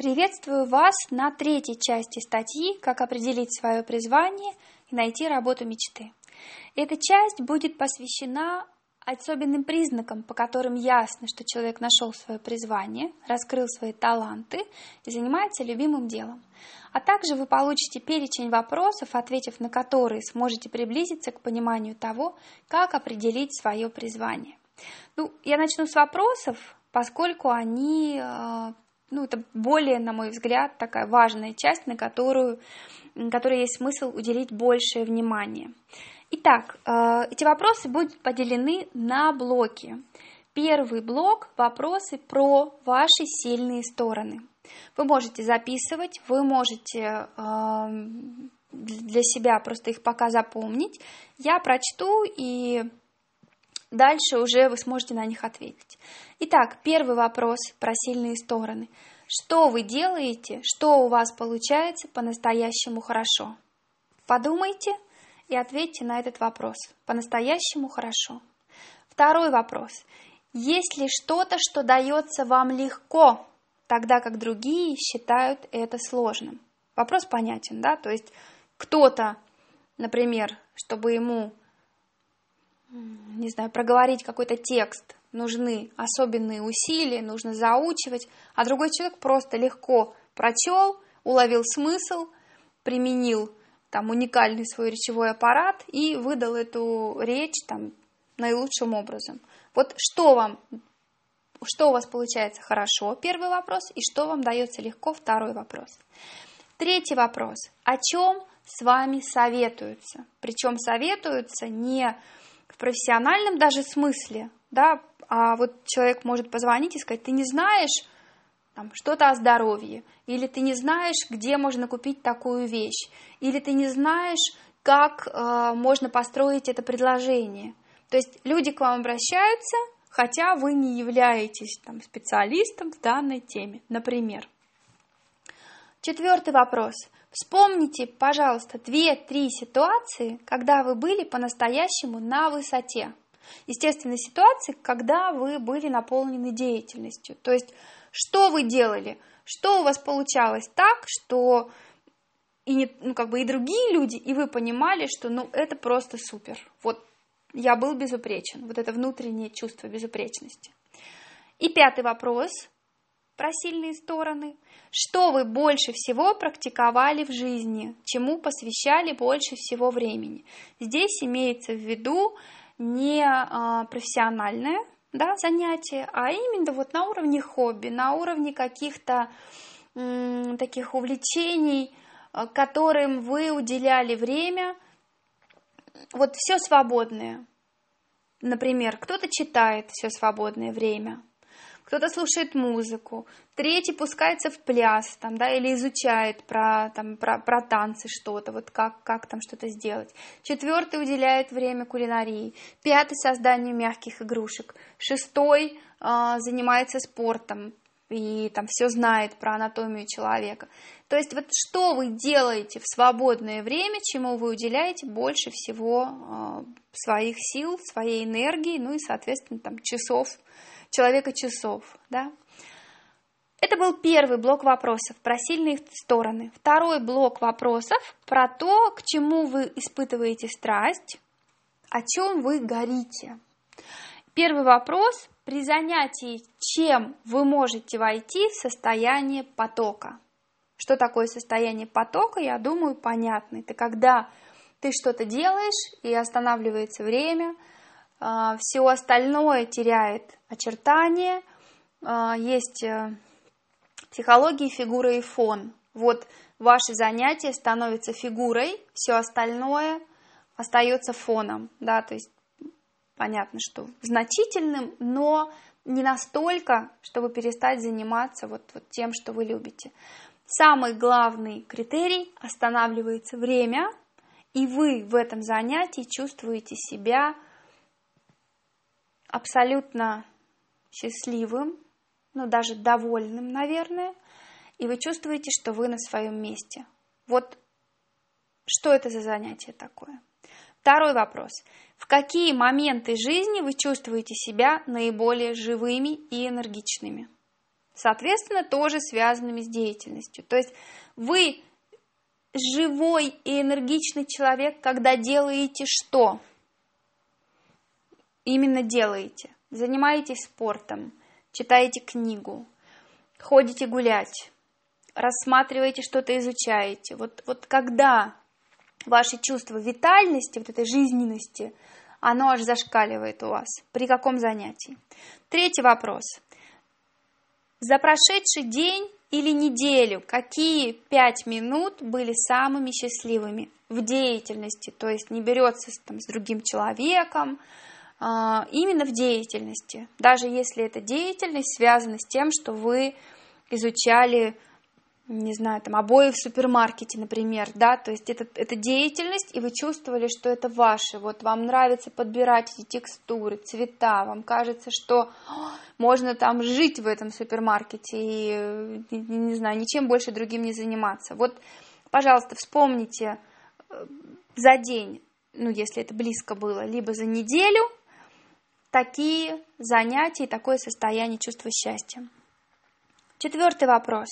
Приветствую вас на третьей части статьи «Как определить свое призвание и найти работу мечты». Эта часть будет посвящена особенным признакам, по которым ясно, что человек нашел свое призвание, раскрыл свои таланты и занимается любимым делом. А также вы получите перечень вопросов, ответив на которые сможете приблизиться к пониманию того, как определить свое призвание. Ну, я начну с вопросов, поскольку они э, ну, это более, на мой взгляд, такая важная часть, на которую, которой есть смысл уделить большее внимание. Итак, э, эти вопросы будут поделены на блоки. Первый блок – вопросы про ваши сильные стороны. Вы можете записывать, вы можете эм, для себя просто их пока запомнить. Я прочту и Дальше уже вы сможете на них ответить. Итак, первый вопрос про сильные стороны. Что вы делаете, что у вас получается по-настоящему хорошо? Подумайте и ответьте на этот вопрос. По-настоящему хорошо. Второй вопрос. Есть ли что-то, что дается вам легко, тогда как другие считают это сложным? Вопрос понятен, да? То есть кто-то, например, чтобы ему не знаю, проговорить какой-то текст, нужны особенные усилия, нужно заучивать, а другой человек просто легко прочел, уловил смысл, применил там уникальный свой речевой аппарат и выдал эту речь там наилучшим образом. Вот что вам, что у вас получается хорошо, первый вопрос, и что вам дается легко, второй вопрос. Третий вопрос. О чем с вами советуются? Причем советуются не в профессиональном даже смысле, да, а вот человек может позвонить и сказать, ты не знаешь там, что-то о здоровье, или ты не знаешь, где можно купить такую вещь, или ты не знаешь, как э, можно построить это предложение. То есть люди к вам обращаются, хотя вы не являетесь там, специалистом в данной теме, например. Четвертый вопрос. Вспомните, пожалуйста, две-три ситуации, когда вы были по-настоящему на высоте. Естественно, ситуации, когда вы были наполнены деятельностью. То есть, что вы делали, что у вас получалось так, что и, не, ну, как бы и другие люди, и вы понимали, что ну, это просто супер. Вот я был безупречен. Вот это внутреннее чувство безупречности. И пятый вопрос про сильные стороны. Что вы больше всего практиковали в жизни, чему посвящали больше всего времени? Здесь имеется в виду не а, профессиональное да, занятие, а именно вот на уровне хобби, на уровне каких-то таких увлечений, а, которым вы уделяли время, вот все свободное. Например, кто-то читает все свободное время, кто-то слушает музыку, третий пускается в пляс, там, да, или изучает про, там, про, про танцы что-то, вот как, как там что-то сделать. Четвертый уделяет время кулинарии, пятый созданию мягких игрушек, шестой э, занимается спортом и там все знает про анатомию человека. То есть вот что вы делаете в свободное время, чему вы уделяете больше всего э, своих сил, своей энергии, ну и, соответственно, там часов человека часов, да. Это был первый блок вопросов про сильные стороны. Второй блок вопросов про то, к чему вы испытываете страсть, о чем вы горите. Первый вопрос. При занятии чем вы можете войти в состояние потока? Что такое состояние потока, я думаю, понятно. Это когда ты что-то делаешь и останавливается время – все остальное теряет очертания, а, есть э, психология, фигура и фон. Вот ваше занятие становится фигурой, все остальное остается фоном, да, то есть понятно, что значительным, но не настолько, чтобы перестать заниматься вот, вот тем, что вы любите. Самый главный критерий останавливается время, и вы в этом занятии чувствуете себя абсолютно счастливым, ну даже довольным, наверное, и вы чувствуете, что вы на своем месте. Вот что это за занятие такое? Второй вопрос. В какие моменты жизни вы чувствуете себя наиболее живыми и энергичными? соответственно, тоже связанными с деятельностью. То есть вы живой и энергичный человек, когда делаете что? Именно делаете. Занимаетесь спортом, читаете книгу, ходите гулять, рассматриваете что-то, изучаете. Вот, вот когда ваше чувство витальности, вот этой жизненности, оно аж зашкаливает у вас. При каком занятии? Третий вопрос. За прошедший день или неделю какие пять минут были самыми счастливыми в деятельности? То есть не берется там, с другим человеком, именно в деятельности. Даже если эта деятельность связана с тем, что вы изучали не знаю, там, обои в супермаркете, например, да, то есть это, это деятельность, и вы чувствовали, что это ваше, вот вам нравится подбирать эти текстуры, цвета, вам кажется, что можно там жить в этом супермаркете и, не, не знаю, ничем больше другим не заниматься. Вот, пожалуйста, вспомните э, за день, ну, если это близко было, либо за неделю, такие занятия и такое состояние чувства счастья. Четвертый вопрос.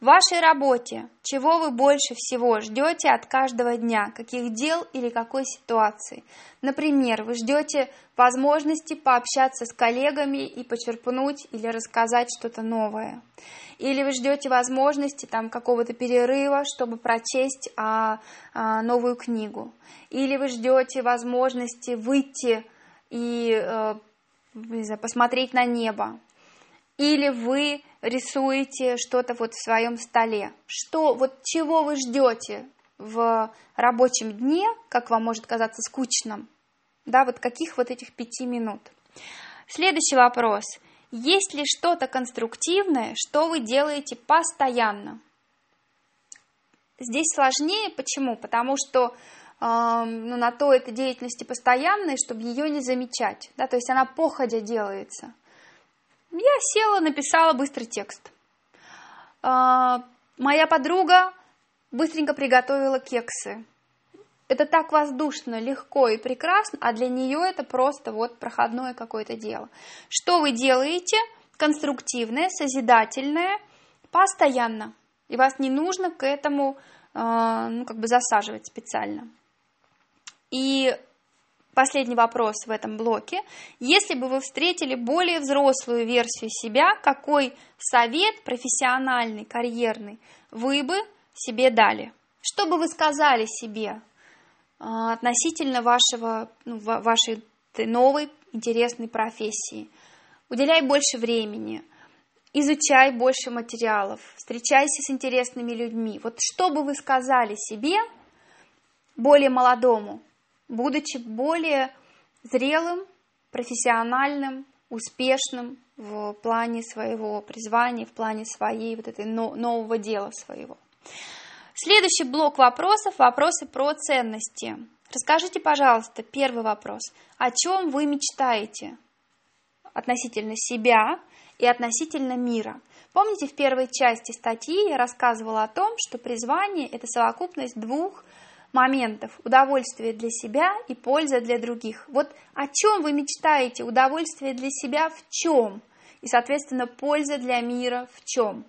В вашей работе чего вы больше всего ждете от каждого дня? Каких дел или какой ситуации? Например, вы ждете возможности пообщаться с коллегами и почерпнуть или рассказать что-то новое. Или вы ждете возможности там какого-то перерыва, чтобы прочесть а, а, новую книгу. Или вы ждете возможности выйти и э, не знаю, посмотреть на небо. Или вы рисуете что-то вот в своем столе. Что, вот чего вы ждете в рабочем дне, как вам может казаться скучным, да, вот каких вот этих пяти минут. Следующий вопрос. Есть ли что-то конструктивное, что вы делаете постоянно? Здесь сложнее, почему? Потому что ну, на то это деятельности постоянной, чтобы ее не замечать, да, то есть она походя делается. Я села, написала быстрый текст. А, моя подруга быстренько приготовила кексы. Это так воздушно, легко и прекрасно, а для нее это просто вот проходное какое-то дело. Что вы делаете? Конструктивное, созидательное, постоянно. И вас не нужно к этому а, ну, как бы засаживать специально. И Последний вопрос в этом блоке. Если бы вы встретили более взрослую версию себя, какой совет профессиональный, карьерный вы бы себе дали? Что бы вы сказали себе а, относительно вашего, ну, вашей новой интересной профессии? Уделяй больше времени, изучай больше материалов, встречайся с интересными людьми. Вот что бы вы сказали себе, более молодому, будучи более зрелым, профессиональным, успешным в плане своего призвания, в плане своей вот этой нового дела своего. Следующий блок вопросов – вопросы про ценности. Расскажите, пожалуйста, первый вопрос. О чем вы мечтаете относительно себя и относительно мира? Помните, в первой части статьи я рассказывала о том, что призвание – это совокупность двух моментов – удовольствие для себя и польза для других. Вот о чем вы мечтаете? Удовольствие для себя в чем? И, соответственно, польза для мира в чем?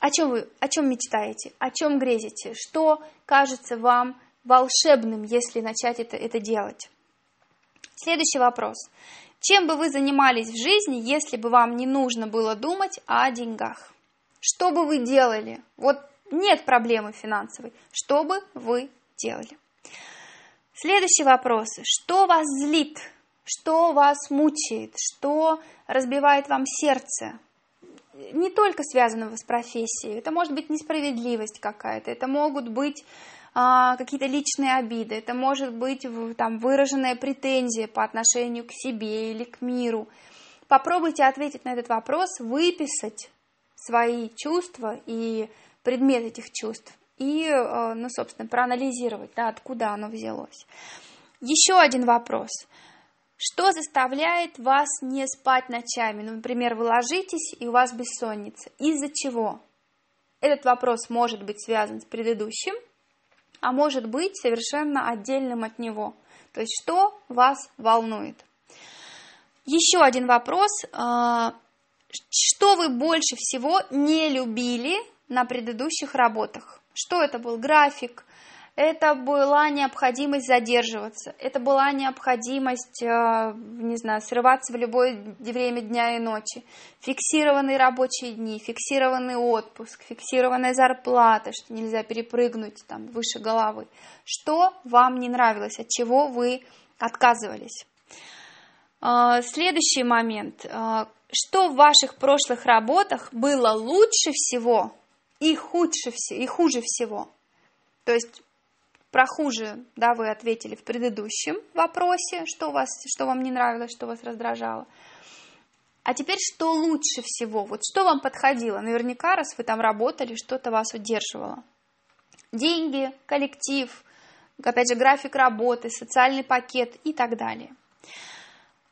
О чем вы, о чем мечтаете? О чем грезите? Что кажется вам волшебным, если начать это, это делать? Следующий вопрос. Чем бы вы занимались в жизни, если бы вам не нужно было думать о деньгах? Что бы вы делали? Вот нет проблемы финансовой. Что бы вы делали. Следующий вопрос. Что вас злит? Что вас мучает? Что разбивает вам сердце? Не только связанного с профессией. Это может быть несправедливость какая-то. Это могут быть а, какие-то личные обиды. Это может быть там, выраженная претензия по отношению к себе или к миру. Попробуйте ответить на этот вопрос, выписать свои чувства и предмет этих чувств и, э, ну, собственно, проанализировать, да, откуда оно взялось. Еще один вопрос. Что заставляет вас не спать ночами? Ну, например, вы ложитесь, и у вас бессонница. Из-за чего? Этот вопрос может быть связан с предыдущим, а может быть совершенно отдельным от него. То есть, что вас волнует? Еще один вопрос. Э, что вы больше всего не любили на предыдущих работах? Что это был? График, это была необходимость задерживаться, это была необходимость, э, не знаю, срываться в любое время дня и ночи, фиксированные рабочие дни, фиксированный отпуск, фиксированная зарплата, что нельзя перепрыгнуть там выше головы. Что вам не нравилось, от чего вы отказывались? Э, следующий момент. Э, что в ваших прошлых работах было лучше всего и худше и хуже всего? То есть про хуже, да, вы ответили в предыдущем вопросе, что, у вас, что вам не нравилось, что вас раздражало. А теперь, что лучше всего? Вот что вам подходило? Наверняка, раз вы там работали, что-то вас удерживало. Деньги, коллектив, опять же, график работы, социальный пакет и так далее.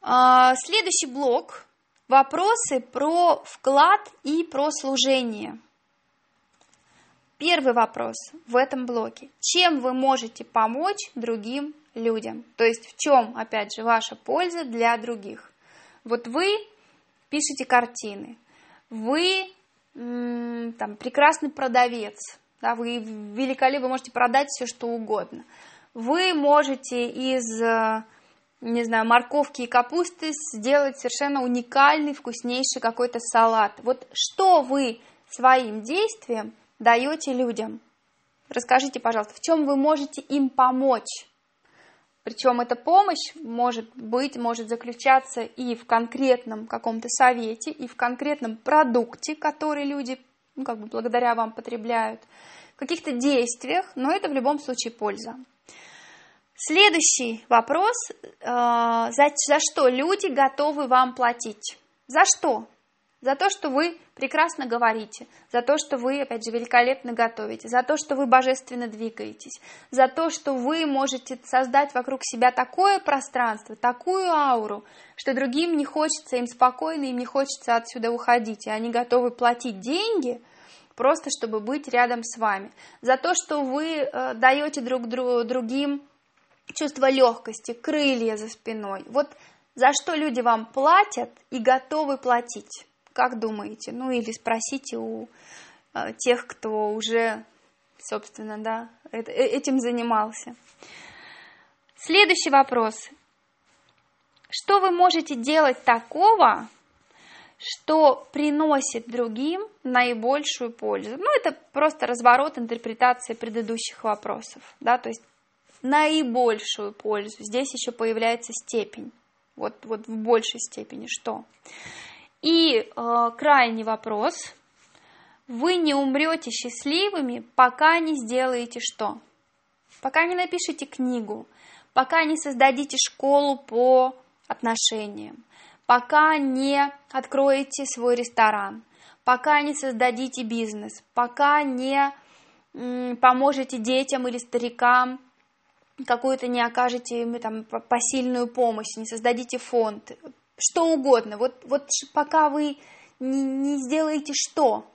А, следующий блок – вопросы про вклад и про служение – Первый вопрос в этом блоке. Чем вы можете помочь другим людям? То есть в чем, опять же, ваша польза для других? Вот вы пишете картины, вы там, прекрасный продавец, да, вы великолепны, вы можете продать все, что угодно. Вы можете из, не знаю, морковки и капусты сделать совершенно уникальный, вкуснейший какой-то салат. Вот что вы своим действием даете людям? Расскажите, пожалуйста, в чем вы можете им помочь? Причем эта помощь может быть, может заключаться и в конкретном каком-то совете, и в конкретном продукте, который люди, ну, как бы благодаря вам потребляют, в каких-то действиях, но это в любом случае польза. Следующий вопрос. Э, за, за что люди готовы вам платить? За что? За то, что вы прекрасно говорите, за то, что вы, опять же, великолепно готовите, за то, что вы божественно двигаетесь, за то, что вы можете создать вокруг себя такое пространство, такую ауру, что другим не хочется, им спокойно, им не хочется отсюда уходить, и они готовы платить деньги, просто чтобы быть рядом с вами, за то, что вы э, даете друг другу другим чувство легкости, крылья за спиной. Вот за что люди вам платят и готовы платить. Как думаете? Ну или спросите у э, тех, кто уже, собственно, да, э, этим занимался. Следующий вопрос. Что вы можете делать такого, что приносит другим наибольшую пользу? Ну, это просто разворот интерпретации предыдущих вопросов, да, то есть наибольшую пользу. Здесь еще появляется степень. Вот, вот в большей степени что? И э, крайний вопрос. Вы не умрете счастливыми, пока не сделаете что? Пока не напишите книгу, пока не создадите школу по отношениям, пока не откроете свой ресторан, пока не создадите бизнес, пока не поможете детям или старикам какую-то не окажете им там посильную помощь, не создадите фонд, что угодно. Вот, вот пока вы не, не сделаете что,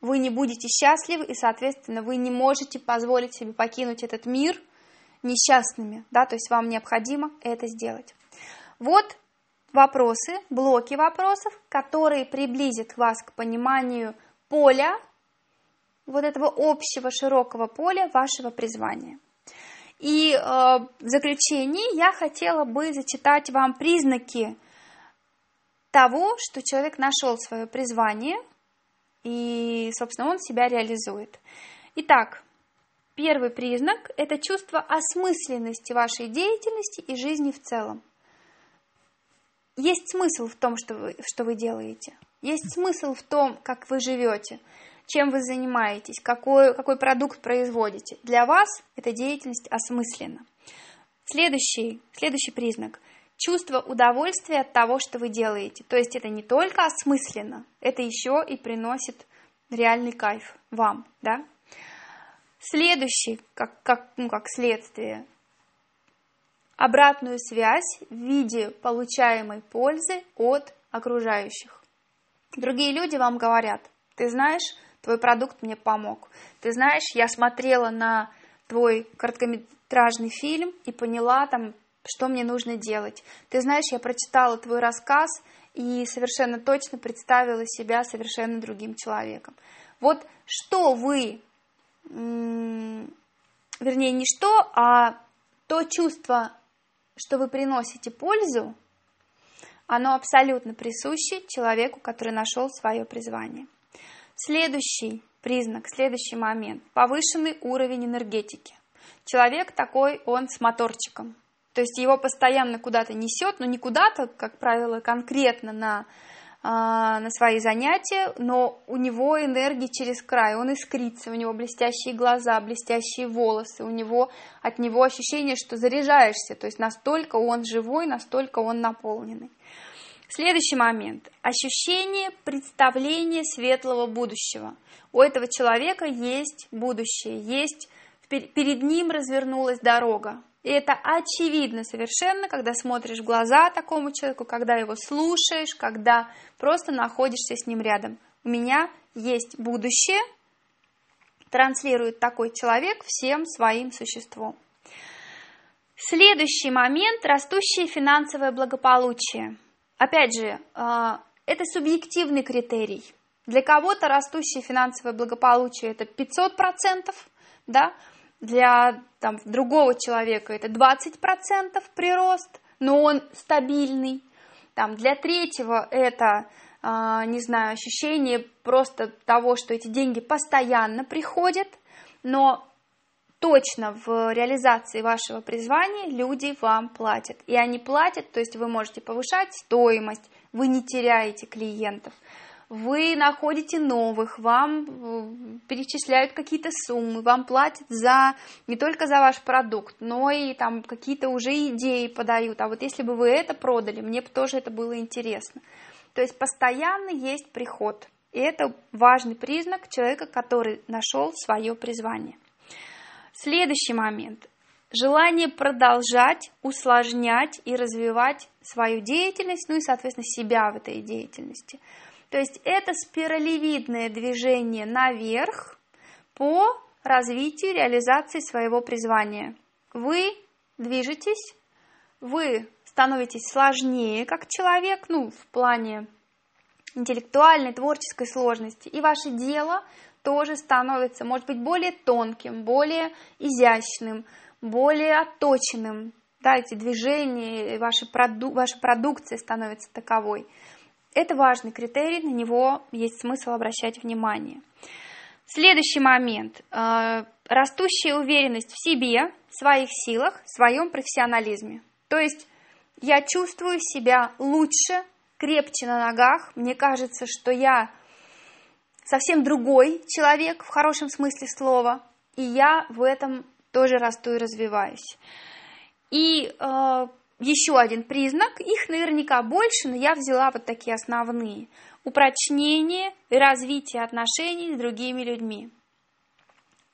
вы не будете счастливы, и, соответственно, вы не можете позволить себе покинуть этот мир несчастными, да, то есть вам необходимо это сделать. Вот вопросы, блоки вопросов, которые приблизят вас к пониманию поля, вот этого общего широкого поля вашего призвания. И э, в заключении я хотела бы зачитать вам признаки того, что человек нашел свое призвание, и, собственно, он себя реализует. Итак, первый признак – это чувство осмысленности вашей деятельности и жизни в целом. Есть смысл в том, что вы, что вы делаете. Есть смысл в том, как вы живете, чем вы занимаетесь, какой, какой продукт производите. Для вас эта деятельность осмыслена. Следующий, следующий признак – чувство удовольствия от того, что вы делаете. То есть это не только осмысленно, это еще и приносит реальный кайф вам, да? Следующий, как, как, ну, как следствие, обратную связь в виде получаемой пользы от окружающих. Другие люди вам говорят, ты знаешь, твой продукт мне помог. Ты знаешь, я смотрела на твой короткометражный фильм и поняла там что мне нужно делать. Ты знаешь, я прочитала твой рассказ, и совершенно точно представила себя совершенно другим человеком. Вот что вы, вернее, не что, а то чувство, что вы приносите пользу, оно абсолютно присуще человеку, который нашел свое призвание. Следующий признак, следующий момент – повышенный уровень энергетики. Человек такой, он с моторчиком. То есть его постоянно куда-то несет, но не куда-то, как правило, конкретно на, а, на свои занятия, но у него энергии через край, он искрится, у него блестящие глаза, блестящие волосы, у него от него ощущение, что заряжаешься, то есть настолько он живой, настолько он наполненный. Следующий момент. Ощущение представления светлого будущего. У этого человека есть будущее, есть перед ним развернулась дорога. И это очевидно совершенно, когда смотришь в глаза такому человеку, когда его слушаешь, когда просто находишься с ним рядом. У меня есть будущее, транслирует такой человек всем своим существом. Следующий момент – растущее финансовое благополучие. Опять же, а, это субъективный критерий. Для кого-то растущее финансовое благополучие – это 500%, да, для там, другого человека это 20% прирост, но он стабильный. Там, для третьего это, э, не знаю, ощущение просто того, что эти деньги постоянно приходят, но точно в реализации вашего призвания люди вам платят. И они платят, то есть вы можете повышать стоимость, вы не теряете клиентов вы находите новых, вам э, перечисляют какие-то суммы, вам платят за не только за ваш продукт, но и там какие-то уже идеи подают. А вот если бы вы это продали, мне бы тоже это было интересно. То есть постоянно есть приход. И это важный признак человека, который нашел свое призвание. Следующий момент. Желание продолжать, усложнять и развивать свою деятельность, ну и, соответственно, себя в этой деятельности – то есть это спиралевидное движение наверх по развитию реализации своего призвания. Вы движетесь, вы становитесь сложнее как человек, ну, в плане интеллектуальной, творческой сложности, и ваше дело тоже становится, может быть, более тонким, более изящным, более отточенным. Да, эти движения, ваша, проду ваша продукция становится таковой. Это важный критерий, на него есть смысл обращать внимание. Следующий момент. Э, растущая уверенность в себе, в своих силах, в своем профессионализме. То есть я чувствую себя лучше, крепче на ногах. Мне кажется, что я совсем другой человек в хорошем смысле слова. И я в этом тоже расту и развиваюсь. И э, еще один признак, их наверняка больше, но я взяла вот такие основные. Упрочнение и развитие отношений с другими людьми.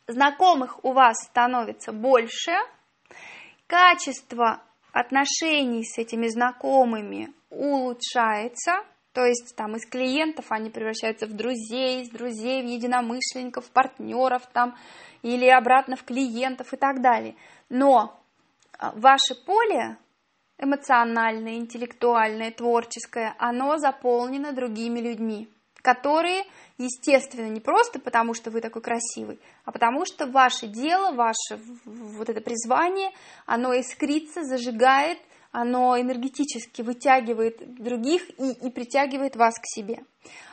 Знакомых у вас становится больше, качество отношений с этими знакомыми улучшается, то есть там из клиентов они превращаются в друзей, из друзей в единомышленников, партнеров там, или обратно в клиентов и так далее. Но а, ваше поле эмоциональное, интеллектуальное, творческое, оно заполнено другими людьми, которые, естественно, не просто потому, что вы такой красивый, а потому что ваше дело, ваше вот это призвание, оно искрится, зажигает, оно энергетически вытягивает других и, и притягивает вас к себе,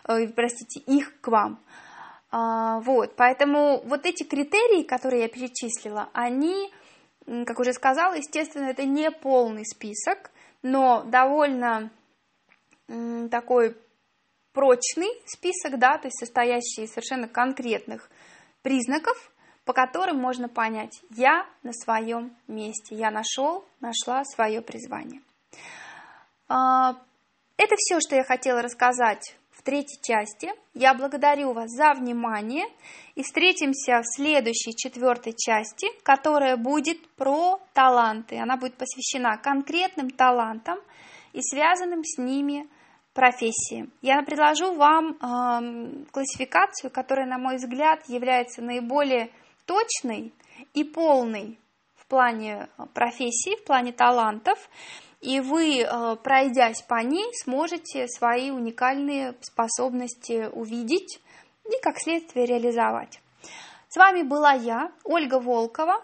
э, простите, их к вам. А, вот, поэтому вот эти критерии, которые я перечислила, они как уже сказала, естественно, это не полный список, но довольно такой прочный список, да, то есть состоящий из совершенно конкретных признаков, по которым можно понять, я на своем месте, я нашел, нашла свое призвание. А, это все, что я хотела рассказать третьей части. Я благодарю вас за внимание и встретимся в следующей четвертой части, которая будет про таланты. Она будет посвящена конкретным талантам и связанным с ними профессиям. Я предложу вам э, классификацию, которая, на мой взгляд, является наиболее точной и полной в плане профессии, в плане талантов. И вы, э, пройдясь по ней, сможете свои уникальные способности увидеть и, как следствие, реализовать. С вами была я, Ольга Волкова,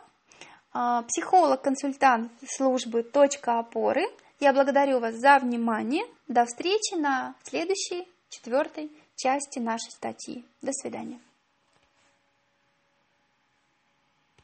э, психолог-консультант службы «Точка опоры». Я благодарю вас за внимание. До встречи на следующей, четвертой части нашей статьи. До свидания.